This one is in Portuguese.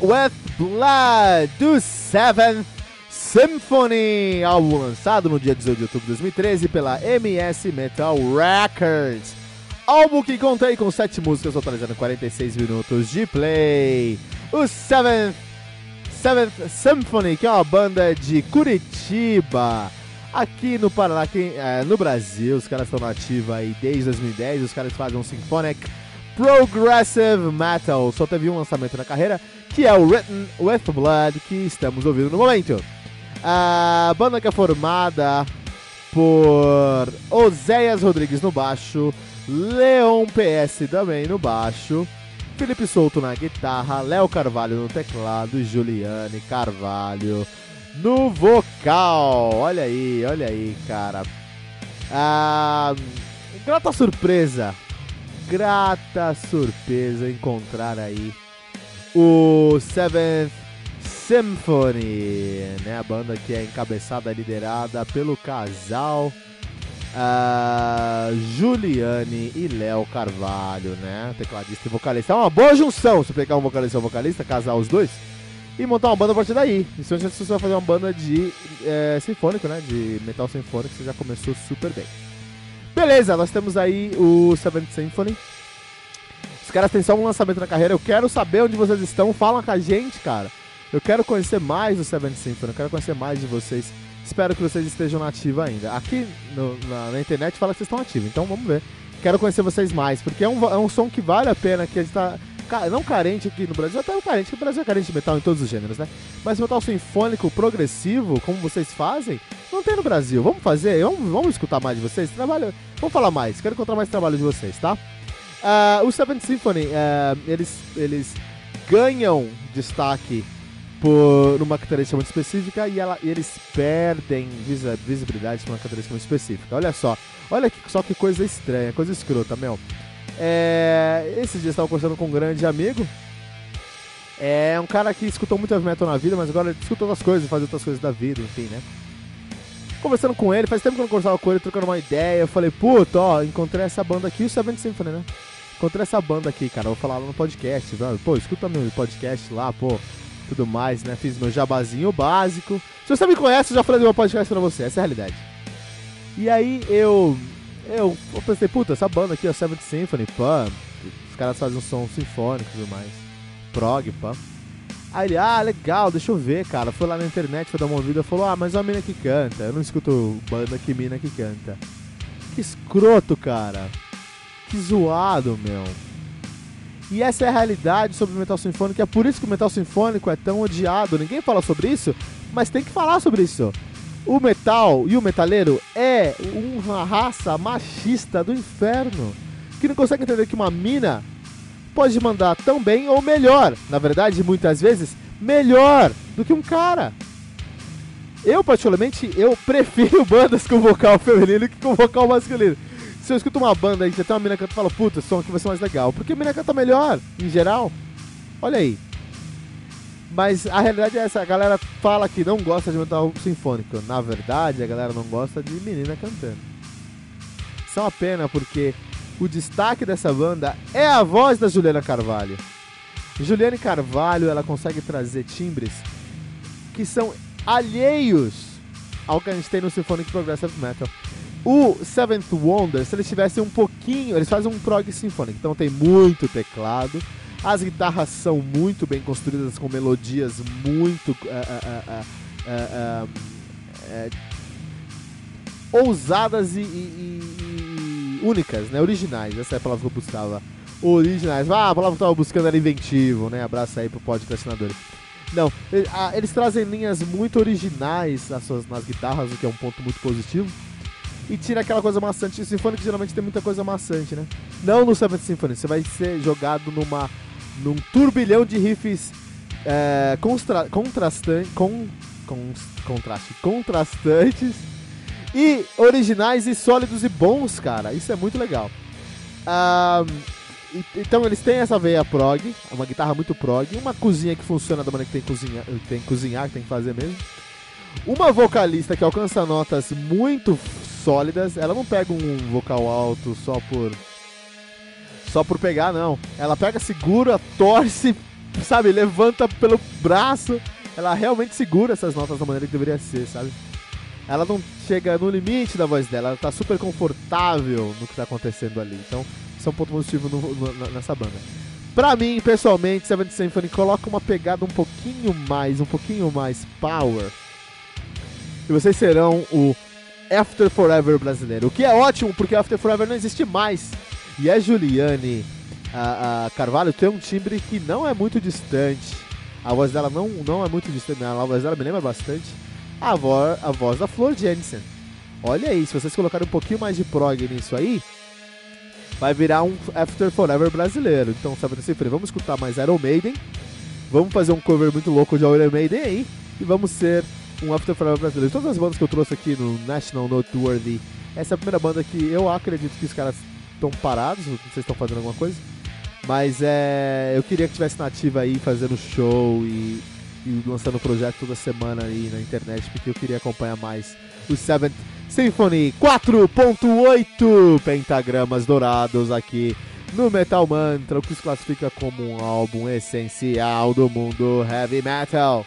With Blood, do Seventh Symphony, álbum lançado no dia 18 de outubro de 2013 pela MS Metal Records. Álbum que contém com 7 músicas, totalizando 46 minutos de play. O Seventh, Seventh Symphony, que é uma banda de Curitiba. Aqui no Paraná, aqui, é, no Brasil, os caras estão na ativa aí desde 2010. Os caras fazem um Symphonic Progressive Metal. Só teve um lançamento na carreira, que é o Written with Blood, que estamos ouvindo no momento. A banda que é formada por Oséias Rodrigues no baixo, Leon PS também no baixo, Felipe Souto na guitarra, Léo Carvalho no teclado e Juliane Carvalho no vocal. Olha aí, olha aí, cara. Ah, grata surpresa grata surpresa encontrar aí o Seventh Symphony, né? A banda que é encabeçada liderada pelo casal uh, Juliane e Léo Carvalho, né? Tecladista e vocalista. É uma boa junção se pegar um vocalista e um vocalista, casar os dois e montar uma banda a partir daí. Então, se você vai fazer uma banda de é, sinfônico, né? De metal sinfônico, você já começou super bem. Beleza, nós temos aí o Seventh Symphony. Os caras têm só um lançamento na carreira. Eu quero saber onde vocês estão. Fala com a gente, cara. Eu quero conhecer mais do Seventh Symphony. Eu quero conhecer mais de vocês. Espero que vocês estejam nativos ainda. Aqui no, na, na, internet fala que vocês estão ativos. Então vamos ver. Quero conhecer vocês mais. Porque é um, é um som que vale a pena. Que a gente tá não carente aqui no Brasil, até o carente, que o Brasil é carente de metal em todos os gêneros, né? Mas metal sinfônico progressivo, como vocês fazem, não tem no Brasil. Vamos fazer? Vamos, vamos escutar mais de vocês? Trabalho, vamos falar mais. Quero encontrar mais trabalho de vocês, tá? Uh, o Seventh Symphony, uh, eles, eles ganham destaque por uma característica muito específica e, ela, e eles perdem visibilidade por uma característica muito específica. Olha só, olha que, só que coisa estranha, coisa escrota, meu. É, esses dias estava conversando com um grande amigo. É um cara que escutou muito heavy metal na vida, mas agora escuta outras coisas, faz outras coisas da vida, enfim, né? Conversando com ele, faz tempo que eu não conversava com ele, trocando uma ideia. Eu falei, puta, ó, encontrei essa banda aqui, o Seventh Symphony, né? Encontrei essa banda aqui, cara, vou falar lá no podcast, velho. Pô, escuta meu podcast lá, pô, tudo mais, né? Fiz meu jabazinho básico. Se você me conhece, eu já falei do meu podcast pra você, essa é a realidade. E aí eu eu, eu pensei, puta, essa banda aqui, a Seventh Symphony, pá, os caras fazem um som sinfônico e tudo mais. Prog, pá. Aí ele, ah, legal, deixa eu ver, cara. Foi lá na internet, foi dar uma ouvida, falou, ah, mas é uma mina que canta. Eu não escuto banda que mina que canta. Que escroto, cara. Que zoado, meu. E essa é a realidade sobre o metal sinfônico, é por isso que o metal sinfônico é tão odiado. Ninguém fala sobre isso, mas tem que falar sobre isso. O metal e o metaleiro é uma raça machista do inferno que não consegue entender que uma mina pode mandar tão bem ou melhor, na verdade, muitas vezes, melhor do que um cara. Eu, particularmente, eu prefiro bandas com vocal feminino que com vocal masculino. Se eu escuto uma banda e tem uma mina que fala, puta, esse som aqui vai ser mais legal. Porque a mina canta melhor, em geral. Olha aí. Mas a realidade é essa, a galera fala que não gosta de metal sinfônico. Na verdade, a galera não gosta de menina cantando. Isso é uma pena porque o destaque dessa banda é a voz da Juliana Carvalho. Juliane Carvalho, ela consegue trazer timbres que são alheios ao que a gente tem no Symphonic Progressive Metal. O Seventh Wonder, se eles tivessem um pouquinho, eles fazem um prog sinfônico, então tem muito teclado, as guitarras são muito bem construídas com melodias muito uh, uh, uh, ousadas e, e, e, únicas, né? Originais. Essa é a palavra que eu buscava. Originais. Ah, a palavra que eu estava buscando era inventivo, né? Abraço aí pro podcastinadores. Não, eles trazem linhas muito originais nas, suas, nas guitarras, o que é um ponto muito positivo. E tira aquela coisa maçante. O Symphony geralmente tem muita coisa maçante, né? Não no Seventh Symphony, você vai ser jogado numa num turbilhão de riffs é, constra, contrastantes, com, com, contraste, contrastantes e originais e sólidos e bons, cara. Isso é muito legal. então eles têm essa veia prog, uma guitarra muito prog, uma cozinha que funciona da maneira que tem que cozinhar, tem que, cozinhar, tem que fazer mesmo. Uma vocalista que alcança notas muito sólidas, ela não pega um vocal alto só por só por pegar, não. Ela pega, segura, torce, sabe, levanta pelo braço. Ela realmente segura essas notas da maneira que deveria ser, sabe? Ela não chega no limite da voz dela, ela tá super confortável no que tá acontecendo ali. Então, isso é um ponto positivo no, no, nessa banda. Pra mim, pessoalmente, Seventh Symphony coloca uma pegada um pouquinho mais, um pouquinho mais power. E vocês serão o After Forever brasileiro. O que é ótimo, porque After Forever não existe mais. E a Juliane a, a Carvalho tem um timbre que não é muito distante. A voz dela não, não é muito distante, a voz dela me lembra bastante a, voz, a voz da Flor Jensen. Olha aí, se vocês colocarem um pouquinho mais de prog nisso aí, vai virar um After Forever brasileiro. Então, sabe assim, vamos escutar mais Iron Maiden, vamos fazer um cover muito louco de Iron Maiden aí, e vamos ser um After Forever brasileiro. Todas as bandas que eu trouxe aqui no National Noteworthy, essa é a primeira banda que eu acredito que os caras estão parados, não sei se estão fazendo alguma coisa. Mas é, eu queria que tivesse nativa aí fazendo show e, e lançando projeto toda semana aí na internet, porque eu queria acompanhar mais o Seventh Symphony 4.8 pentagramas dourados aqui no Metal Mantra, o que se classifica como um álbum essencial do mundo heavy metal.